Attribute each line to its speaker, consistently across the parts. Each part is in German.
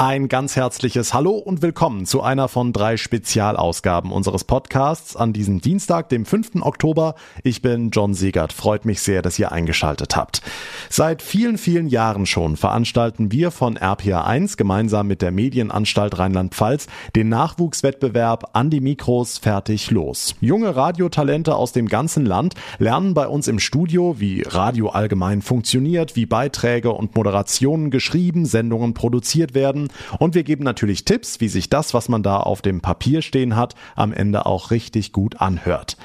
Speaker 1: Ein ganz herzliches Hallo und willkommen zu einer von drei Spezialausgaben unseres Podcasts an diesem Dienstag, dem 5. Oktober. Ich bin John Siegert. Freut mich sehr, dass ihr eingeschaltet habt. Seit vielen, vielen Jahren schon veranstalten wir von RPA1 gemeinsam mit der Medienanstalt Rheinland-Pfalz den Nachwuchswettbewerb an die Mikros fertig los. Junge Radiotalente aus dem ganzen Land lernen bei uns im Studio, wie Radio allgemein funktioniert, wie Beiträge und Moderationen geschrieben, Sendungen produziert werden und wir geben natürlich Tipps, wie sich das, was man da auf dem Papier stehen hat, am Ende auch richtig gut anhört.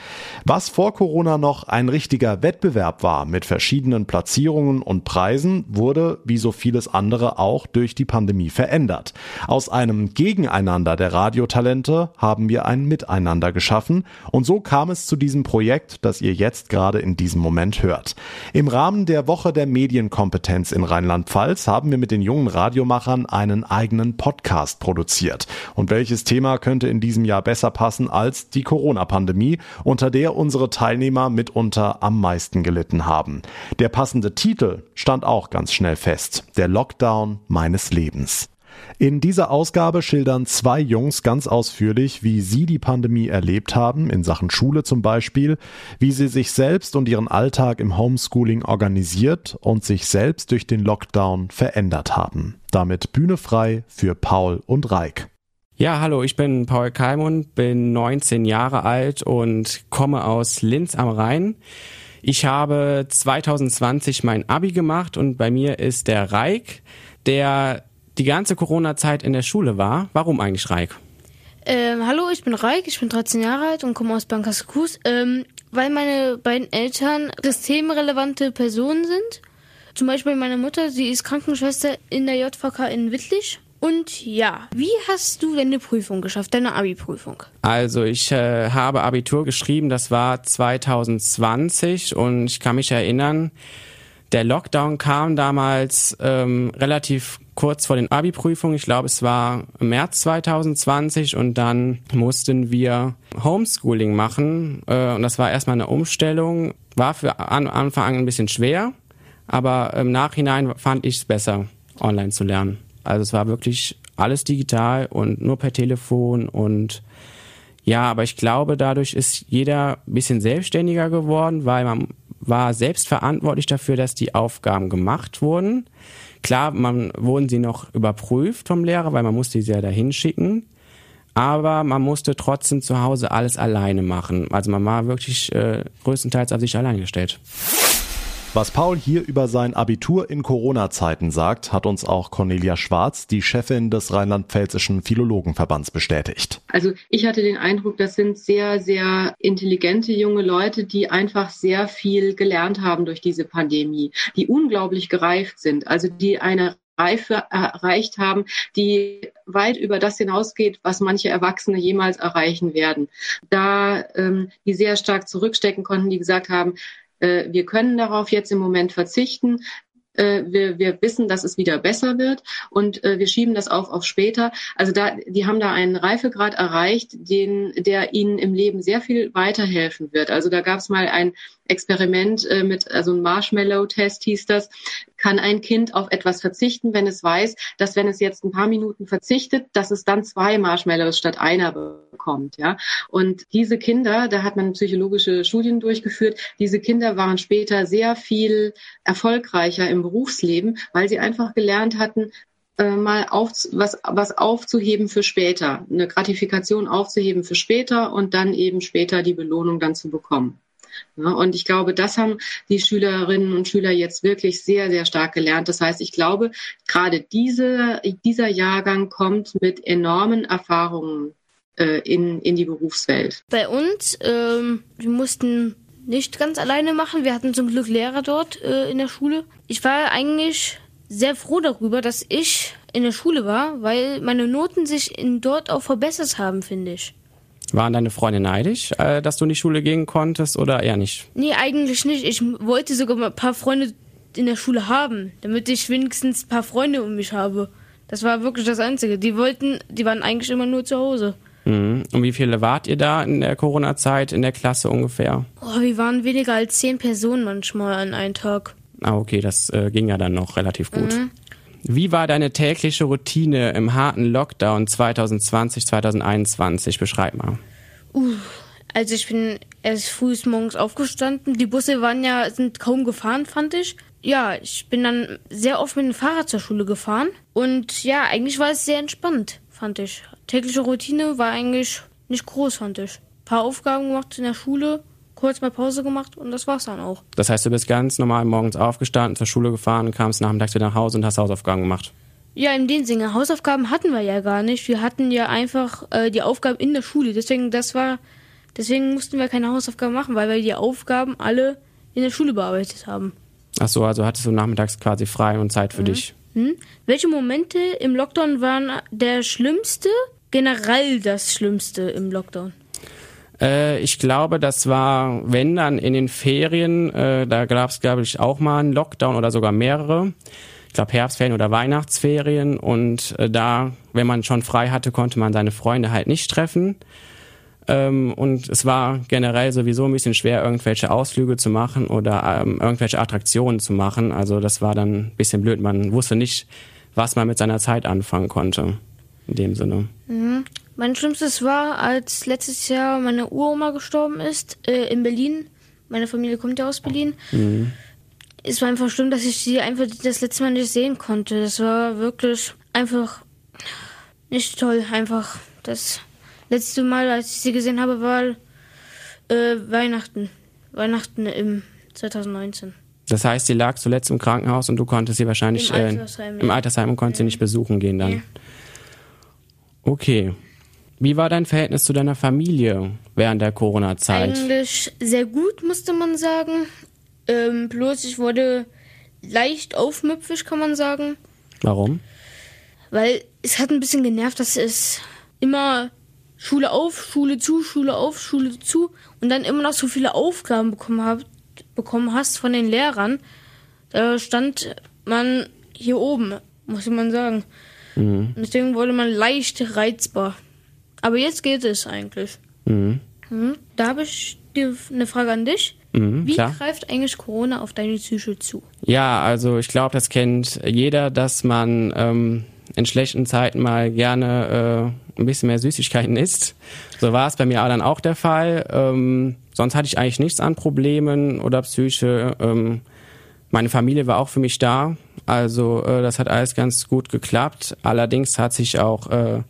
Speaker 1: Was vor Corona noch ein richtiger Wettbewerb war mit verschiedenen Platzierungen und Preisen, wurde wie so vieles andere auch durch die Pandemie verändert. Aus einem Gegeneinander der Radiotalente haben wir ein Miteinander geschaffen und so kam es zu diesem Projekt, das ihr jetzt gerade in diesem Moment hört. Im Rahmen der Woche der Medienkompetenz in Rheinland-Pfalz haben wir mit den jungen Radiomachern einen eigenen Podcast produziert. Und welches Thema könnte in diesem Jahr besser passen als die Corona-Pandemie, unter der unsere Teilnehmer mitunter am meisten gelitten haben? Der passende Titel stand auch ganz schnell fest. Der Lockdown meines Lebens. In dieser Ausgabe schildern zwei Jungs ganz ausführlich, wie sie die Pandemie erlebt haben, in Sachen Schule zum Beispiel, wie sie sich selbst und ihren Alltag im Homeschooling organisiert und sich selbst durch den Lockdown verändert haben. Damit Bühne frei für Paul und Reik.
Speaker 2: Ja, hallo, ich bin Paul Kalmund, bin 19 Jahre alt und komme aus Linz am Rhein. Ich habe 2020 mein Abi gemacht und bei mir ist der Reik, der die ganze Corona-Zeit in der Schule war. Warum eigentlich Reik?
Speaker 3: Ähm, hallo, ich bin Reik, ich bin 13 Jahre alt und komme aus Bankasekus, ähm, weil meine beiden Eltern systemrelevante Personen sind. Zum Beispiel meine Mutter, sie ist Krankenschwester in der JVK in Wittlich. Und ja, wie hast du deine Prüfung geschafft, deine Abi-Prüfung?
Speaker 2: Also ich äh, habe Abitur geschrieben, das war 2020 und ich kann mich erinnern, der Lockdown kam damals ähm, relativ kurz vor den Abi-Prüfungen. Ich glaube, es war März 2020 und dann mussten wir Homeschooling machen. Äh, und das war erstmal eine Umstellung. War für an Anfang an ein bisschen schwer, aber im Nachhinein fand ich es besser, online zu lernen. Also es war wirklich alles digital und nur per Telefon und ja, aber ich glaube, dadurch ist jeder ein bisschen selbstständiger geworden, weil man war selbst verantwortlich dafür, dass die Aufgaben gemacht wurden. Klar, man wurden sie noch überprüft vom Lehrer, weil man musste sie ja dahin schicken. Aber man musste trotzdem zu Hause alles alleine machen. Also man war wirklich äh, größtenteils auf sich allein gestellt.
Speaker 1: Was Paul hier über sein Abitur in Corona-Zeiten sagt, hat uns auch Cornelia Schwarz, die Chefin des Rheinland-Pfälzischen Philologenverbands, bestätigt.
Speaker 4: Also ich hatte den Eindruck, das sind sehr, sehr intelligente junge Leute, die einfach sehr viel gelernt haben durch diese Pandemie, die unglaublich gereift sind, also die eine Reife erreicht haben, die weit über das hinausgeht, was manche Erwachsene jemals erreichen werden. Da ähm, die sehr stark zurückstecken konnten, die gesagt haben, äh, wir können darauf jetzt im Moment verzichten. Äh, wir, wir wissen, dass es wieder besser wird und äh, wir schieben das auf auf später. Also da, die haben da einen Reifegrad erreicht, den, der ihnen im Leben sehr viel weiterhelfen wird. Also da gab es mal ein Experiment äh, mit, also ein Marshmallow-Test hieß das, kann ein Kind auf etwas verzichten, wenn es weiß, dass wenn es jetzt ein paar Minuten verzichtet, dass es dann zwei Marshmallows statt einer bekommt, ja. Und diese Kinder, da hat man psychologische Studien durchgeführt, diese Kinder waren später sehr viel erfolgreicher im Berufsleben, weil sie einfach gelernt hatten, äh, mal auf, was, was aufzuheben für später, eine Gratifikation aufzuheben für später und dann eben später die Belohnung dann zu bekommen. Ja, und ich glaube, das haben die Schülerinnen und Schüler jetzt wirklich sehr, sehr stark gelernt. Das heißt, ich glaube, gerade diese, dieser Jahrgang kommt mit enormen Erfahrungen äh, in, in die Berufswelt.
Speaker 3: Bei uns, ähm, wir mussten nicht ganz alleine machen. Wir hatten zum Glück Lehrer dort äh, in der Schule. Ich war eigentlich sehr froh darüber, dass ich in der Schule war, weil meine Noten sich in dort auch verbessert haben, finde ich.
Speaker 2: Waren deine Freunde neidisch, äh, dass du in die Schule gehen konntest oder eher nicht?
Speaker 3: Nee, eigentlich nicht. Ich wollte sogar mal ein paar Freunde in der Schule haben, damit ich wenigstens ein paar Freunde um mich habe. Das war wirklich das Einzige. Die wollten, die waren eigentlich immer nur zu Hause.
Speaker 2: Mhm. Und wie viele wart ihr da in der Corona-Zeit in der Klasse ungefähr?
Speaker 3: Oh, wir waren weniger als zehn Personen manchmal an einem Tag.
Speaker 2: Ah, okay, das äh, ging ja dann noch relativ gut. Mhm. Wie war deine tägliche Routine im harten Lockdown 2020, 2021? Beschreib mal.
Speaker 3: Uh, also ich bin erst früh morgens aufgestanden. Die Busse waren ja, sind kaum gefahren, fand ich. Ja, ich bin dann sehr oft mit dem Fahrrad zur Schule gefahren. Und ja, eigentlich war es sehr entspannt, fand ich. Tägliche Routine war eigentlich nicht groß, fand ich. Ein paar Aufgaben gemacht in der Schule, kurz mal Pause gemacht und das war's dann auch.
Speaker 2: Das heißt, du bist ganz normal morgens aufgestanden, zur Schule gefahren, kamst nachmittags wieder nach Hause und hast Hausaufgaben gemacht.
Speaker 3: Ja, in dem Sinne. Hausaufgaben hatten wir ja gar nicht. Wir hatten ja einfach äh, die Aufgaben in der Schule. Deswegen, das war, deswegen mussten wir keine Hausaufgaben machen, weil wir die Aufgaben alle in der Schule bearbeitet haben.
Speaker 2: Ach so, also hattest du nachmittags quasi frei und Zeit für dich.
Speaker 3: Hm? Welche Momente im Lockdown waren der schlimmste? Generell das Schlimmste im Lockdown?
Speaker 2: Äh, ich glaube, das war, wenn dann in den Ferien, äh, da gab es, glaube ich, auch mal einen Lockdown oder sogar mehrere. Ich glaube Herbstferien oder Weihnachtsferien und äh, da, wenn man schon frei hatte, konnte man seine Freunde halt nicht treffen. Ähm, und es war generell sowieso ein bisschen schwer, irgendwelche Ausflüge zu machen oder ähm, irgendwelche Attraktionen zu machen. Also das war dann ein bisschen blöd. Man wusste nicht, was man mit seiner Zeit anfangen konnte. In dem Sinne.
Speaker 3: Mhm. Mein Schlimmstes war, als letztes Jahr meine Uroma gestorben ist, äh, in Berlin. Meine Familie kommt ja aus Berlin. Mhm. Es war einfach schlimm, dass ich sie einfach das letzte Mal nicht sehen konnte. Das war wirklich einfach nicht toll. Einfach das letzte Mal, als ich sie gesehen habe, war äh, Weihnachten. Weihnachten im 2019.
Speaker 2: Das heißt, sie lag zuletzt im Krankenhaus und du konntest sie wahrscheinlich im Altersheim, äh, im Altersheim und konntest ja. sie nicht besuchen gehen dann. Ja. Okay. Wie war dein Verhältnis zu deiner Familie während der Corona-Zeit?
Speaker 3: Eigentlich sehr gut, musste man sagen. Ähm, bloß ich wurde leicht aufmüpfig, kann man sagen.
Speaker 2: Warum?
Speaker 3: Weil es hat ein bisschen genervt, dass es immer Schule auf, Schule zu, Schule auf, Schule zu und dann immer noch so viele Aufgaben bekommen, hab, bekommen hast von den Lehrern. Da stand man hier oben, muss man sagen. Mhm. Deswegen wurde man leicht reizbar. Aber jetzt geht es eigentlich. Mhm. Mhm. Da habe ich eine Frage an dich. Mhm, Wie klar. greift eigentlich Corona auf deine Psyche zu?
Speaker 2: Ja, also ich glaube, das kennt jeder, dass man ähm, in schlechten Zeiten mal gerne äh, ein bisschen mehr Süßigkeiten isst. So war es bei mir dann auch der Fall. Ähm, sonst hatte ich eigentlich nichts an Problemen oder Psyche. Ähm, meine Familie war auch für mich da. Also äh, das hat alles ganz gut geklappt. Allerdings hat sich auch äh,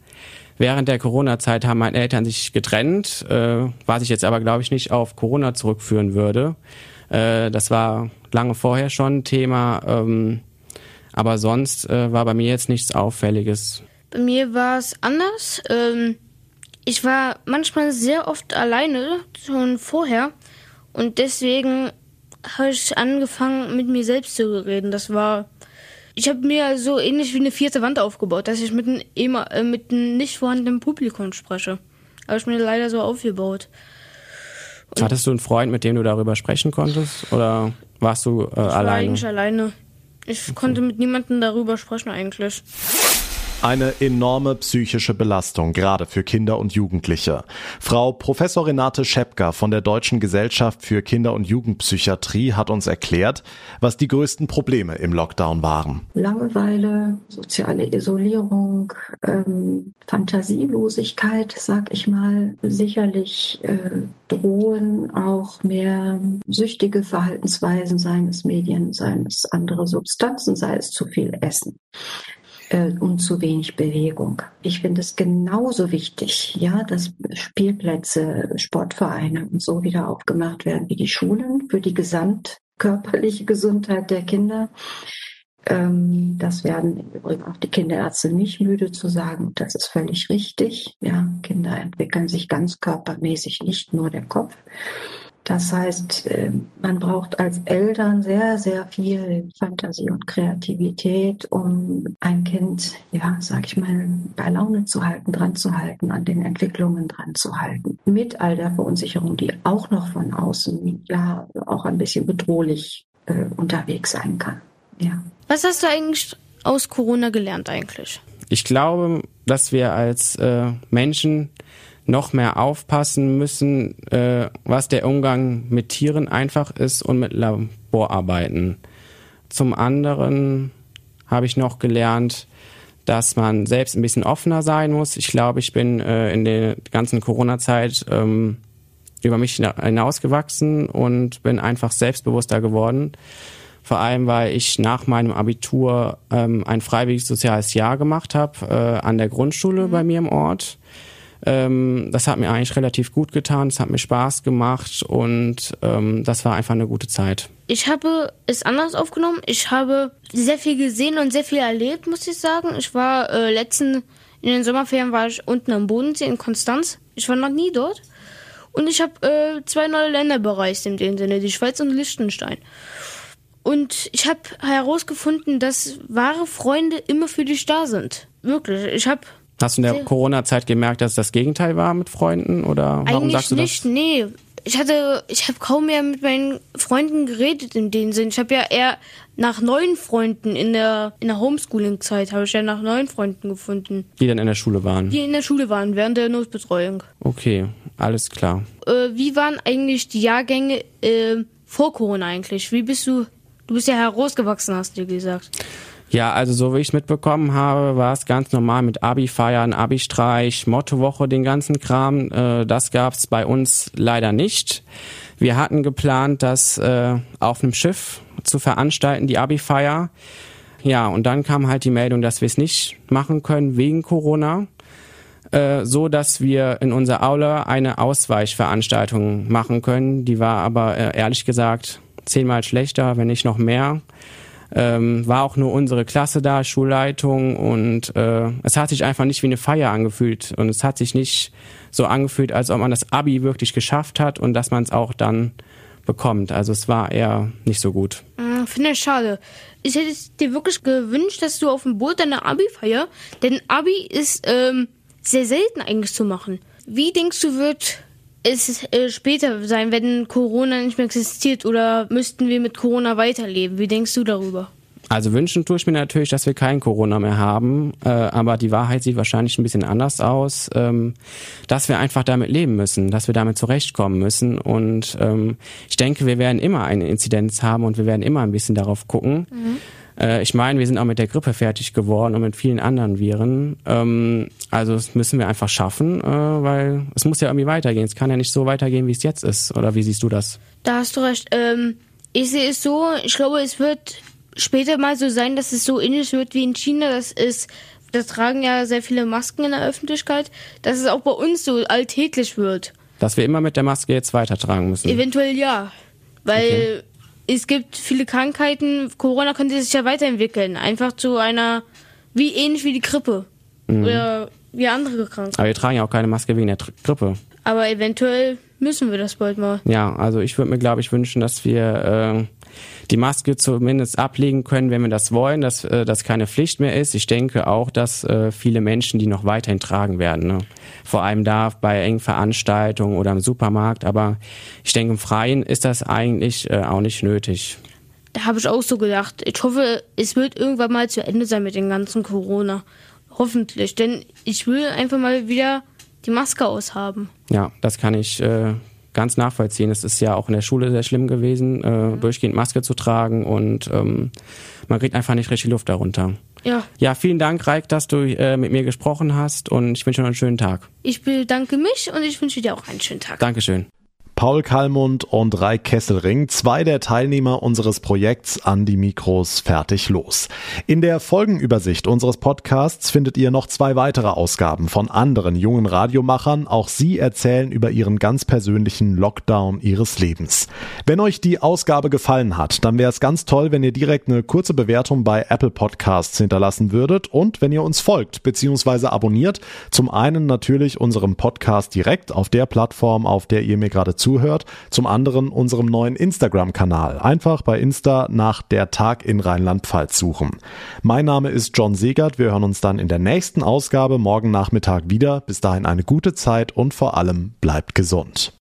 Speaker 2: während der Corona-Zeit haben meine Eltern sich getrennt, äh, was ich jetzt aber glaube ich nicht auf Corona zurückführen würde. Äh, das war lange vorher schon Thema, ähm, aber sonst äh, war bei mir jetzt nichts Auffälliges.
Speaker 3: Bei mir war es anders. Ähm, ich war manchmal sehr oft alleine schon vorher und deswegen habe ich angefangen mit mir selbst zu reden. Das war ich habe mir so ähnlich wie eine vierte Wand aufgebaut, dass ich mit einem, äh, mit einem nicht vorhandenen Publikum spreche. Habe ich mir leider so aufgebaut.
Speaker 2: Und Hattest du einen Freund, mit dem du darüber sprechen konntest? Oder warst du äh, ich war alleine?
Speaker 3: eigentlich alleine. Ich okay. konnte mit niemandem darüber sprechen eigentlich.
Speaker 1: Eine enorme psychische Belastung, gerade für Kinder und Jugendliche. Frau Professor Renate Schepka von der Deutschen Gesellschaft für Kinder- und Jugendpsychiatrie hat uns erklärt, was die größten Probleme im Lockdown waren.
Speaker 5: Langeweile, soziale Isolierung, ähm, Fantasielosigkeit, sag ich mal, sicherlich äh, drohen auch mehr süchtige Verhaltensweisen, seien es Medien, seien es andere Substanzen, sei es zu viel Essen und zu wenig Bewegung. Ich finde es genauso wichtig, ja, dass Spielplätze, Sportvereine und so wieder aufgemacht werden wie die Schulen für die gesamtkörperliche Gesundheit der Kinder. Ähm, das werden im Übrigen auch die Kinderärzte nicht müde zu sagen. Das ist völlig richtig. Ja, Kinder entwickeln sich ganz körpermäßig, nicht nur der Kopf. Das heißt, äh, man braucht als Eltern sehr, sehr viel Fantasie und Kreativität, um ein Kind, ja, sag ich mal, bei Laune zu halten, dran zu halten, an den Entwicklungen dran zu halten. Mit all der Verunsicherung, die auch noch von außen, ja, auch ein bisschen bedrohlich äh, unterwegs sein kann. Ja.
Speaker 3: Was hast du eigentlich aus Corona gelernt eigentlich?
Speaker 2: Ich glaube, dass wir als äh, Menschen noch mehr aufpassen müssen, äh, was der Umgang mit Tieren einfach ist und mit Laborarbeiten. Zum anderen habe ich noch gelernt, dass man selbst ein bisschen offener sein muss. Ich glaube, ich bin äh, in der ganzen Corona-Zeit ähm, über mich hinausgewachsen und bin einfach selbstbewusster geworden. Vor allem, weil ich nach meinem Abitur ähm, ein freiwilliges soziales Jahr gemacht habe äh, an der Grundschule mhm. bei mir im Ort. Ähm, das hat mir eigentlich relativ gut getan, es hat mir Spaß gemacht und ähm, das war einfach eine gute Zeit.
Speaker 3: Ich habe es anders aufgenommen. Ich habe sehr viel gesehen und sehr viel erlebt, muss ich sagen. Ich war äh, letzten, in den Sommerferien war ich unten am Bodensee in Konstanz. Ich war noch nie dort. Und ich habe äh, zwei neue Länder bereist in dem Sinne, die Schweiz und Liechtenstein. Und ich habe herausgefunden, dass wahre Freunde immer für dich da sind. Wirklich. Ich habe
Speaker 2: Hast du in der Corona-Zeit gemerkt, dass das Gegenteil war mit Freunden oder warum
Speaker 3: Eigentlich
Speaker 2: sagst du
Speaker 3: nicht,
Speaker 2: das?
Speaker 3: nee. Ich hatte, ich habe kaum mehr mit meinen Freunden geredet in dem Sinn. Ich habe ja eher nach neuen Freunden in der in der Homeschooling-Zeit habe ich ja nach neuen Freunden gefunden,
Speaker 2: Die dann in der Schule waren.
Speaker 3: die in der Schule waren während der Notbetreuung.
Speaker 2: Okay, alles klar.
Speaker 3: Äh, wie waren eigentlich die Jahrgänge äh, vor Corona eigentlich? Wie bist du? Du bist ja herausgewachsen, hast du gesagt.
Speaker 2: Ja, also so wie ich es mitbekommen habe, war es ganz normal mit Abi-Feiern, Abi-Streich, Mottowoche, den ganzen Kram. Äh, das gab's bei uns leider nicht. Wir hatten geplant, das äh, auf einem Schiff zu veranstalten, die Abi-Feier. Ja, und dann kam halt die Meldung, dass wir es nicht machen können wegen Corona. Äh, so dass wir in unserer Aula eine Ausweichveranstaltung machen können. Die war aber äh, ehrlich gesagt zehnmal schlechter, wenn nicht noch mehr. Ähm, war auch nur unsere Klasse da, Schulleitung und äh, es hat sich einfach nicht wie eine Feier angefühlt und es hat sich nicht so angefühlt, als ob man das Abi wirklich geschafft hat und dass man es auch dann bekommt. Also es war eher nicht so gut.
Speaker 3: Äh, Finde ich schade. Ich hätte dir wirklich gewünscht, dass du auf dem Boot deine Abi-Feier, denn Abi ist ähm, sehr selten eigentlich zu machen. Wie denkst du, wird es äh, später sein, wenn Corona nicht mehr existiert oder müssten wir mit Corona weiterleben? Wie denkst du darüber?
Speaker 2: Also wünschen tue ich mir natürlich, dass wir kein Corona mehr haben, äh, aber die Wahrheit sieht wahrscheinlich ein bisschen anders aus, ähm, dass wir einfach damit leben müssen, dass wir damit zurechtkommen müssen und ähm, ich denke, wir werden immer eine Inzidenz haben und wir werden immer ein bisschen darauf gucken. Äh, ich meine, wir sind auch mit der Grippe fertig geworden und mit vielen anderen Viren. Ähm, also das müssen wir einfach schaffen, äh, weil es muss ja irgendwie weitergehen. Es kann ja nicht so weitergehen, wie es jetzt ist. Oder wie siehst du das?
Speaker 3: Da hast du recht. Ähm, ich sehe es so, ich glaube, es wird später mal so sein, dass es so ähnlich wird wie in China. Das ist, da tragen ja sehr viele Masken in der Öffentlichkeit, dass es auch bei uns so alltäglich wird.
Speaker 2: Dass wir immer mit der Maske jetzt weitertragen müssen.
Speaker 3: Eventuell ja. Weil es gibt viele Krankheiten, Corona könnte sich ja weiterentwickeln. Einfach zu einer, wie ähnlich wie die Grippe. Oder wie andere Krankheiten.
Speaker 2: Aber wir tragen ja auch keine Maske wegen der Grippe.
Speaker 3: Aber eventuell müssen wir das bald mal.
Speaker 2: Ja, also ich würde mir, glaube ich, wünschen, dass wir äh, die Maske zumindest ablegen können, wenn wir das wollen, dass äh, das keine Pflicht mehr ist. Ich denke auch, dass äh, viele Menschen die noch weiterhin tragen werden. Ne? Vor allem da bei engen Veranstaltungen oder im Supermarkt. Aber ich denke, im Freien ist das eigentlich äh, auch nicht nötig.
Speaker 3: Da habe ich auch so gedacht. Ich hoffe, es wird irgendwann mal zu Ende sein mit dem ganzen Corona. Hoffentlich. Denn ich will einfach mal wieder die Maske aushaben.
Speaker 2: Ja, das kann ich äh, ganz nachvollziehen. Es ist ja auch in der Schule sehr schlimm gewesen, äh, durchgehend Maske zu tragen und ähm, man kriegt einfach nicht richtig Luft darunter.
Speaker 3: Ja,
Speaker 2: Ja, vielen Dank, Reik, dass du äh, mit mir gesprochen hast und ich wünsche dir einen schönen Tag.
Speaker 3: ich bedanke mich und ich wünsche dir auch einen schönen Tag.
Speaker 2: Dankeschön.
Speaker 1: Paul Kallmund und Raik Kesselring, zwei der Teilnehmer unseres Projekts an die Mikros fertig los. In der Folgenübersicht unseres Podcasts findet ihr noch zwei weitere Ausgaben von anderen jungen Radiomachern. Auch sie erzählen über ihren ganz persönlichen Lockdown ihres Lebens. Wenn euch die Ausgabe gefallen hat, dann wäre es ganz toll, wenn ihr direkt eine kurze Bewertung bei Apple Podcasts hinterlassen würdet und wenn ihr uns folgt bzw. abonniert. Zum einen natürlich unserem Podcast direkt auf der Plattform, auf der ihr mir gerade zuhört. Zum anderen unserem neuen Instagram-Kanal. Einfach bei Insta nach der Tag in Rheinland-Pfalz suchen. Mein Name ist John Segert. Wir hören uns dann in der nächsten Ausgabe morgen Nachmittag wieder. Bis dahin eine gute Zeit und vor allem bleibt gesund.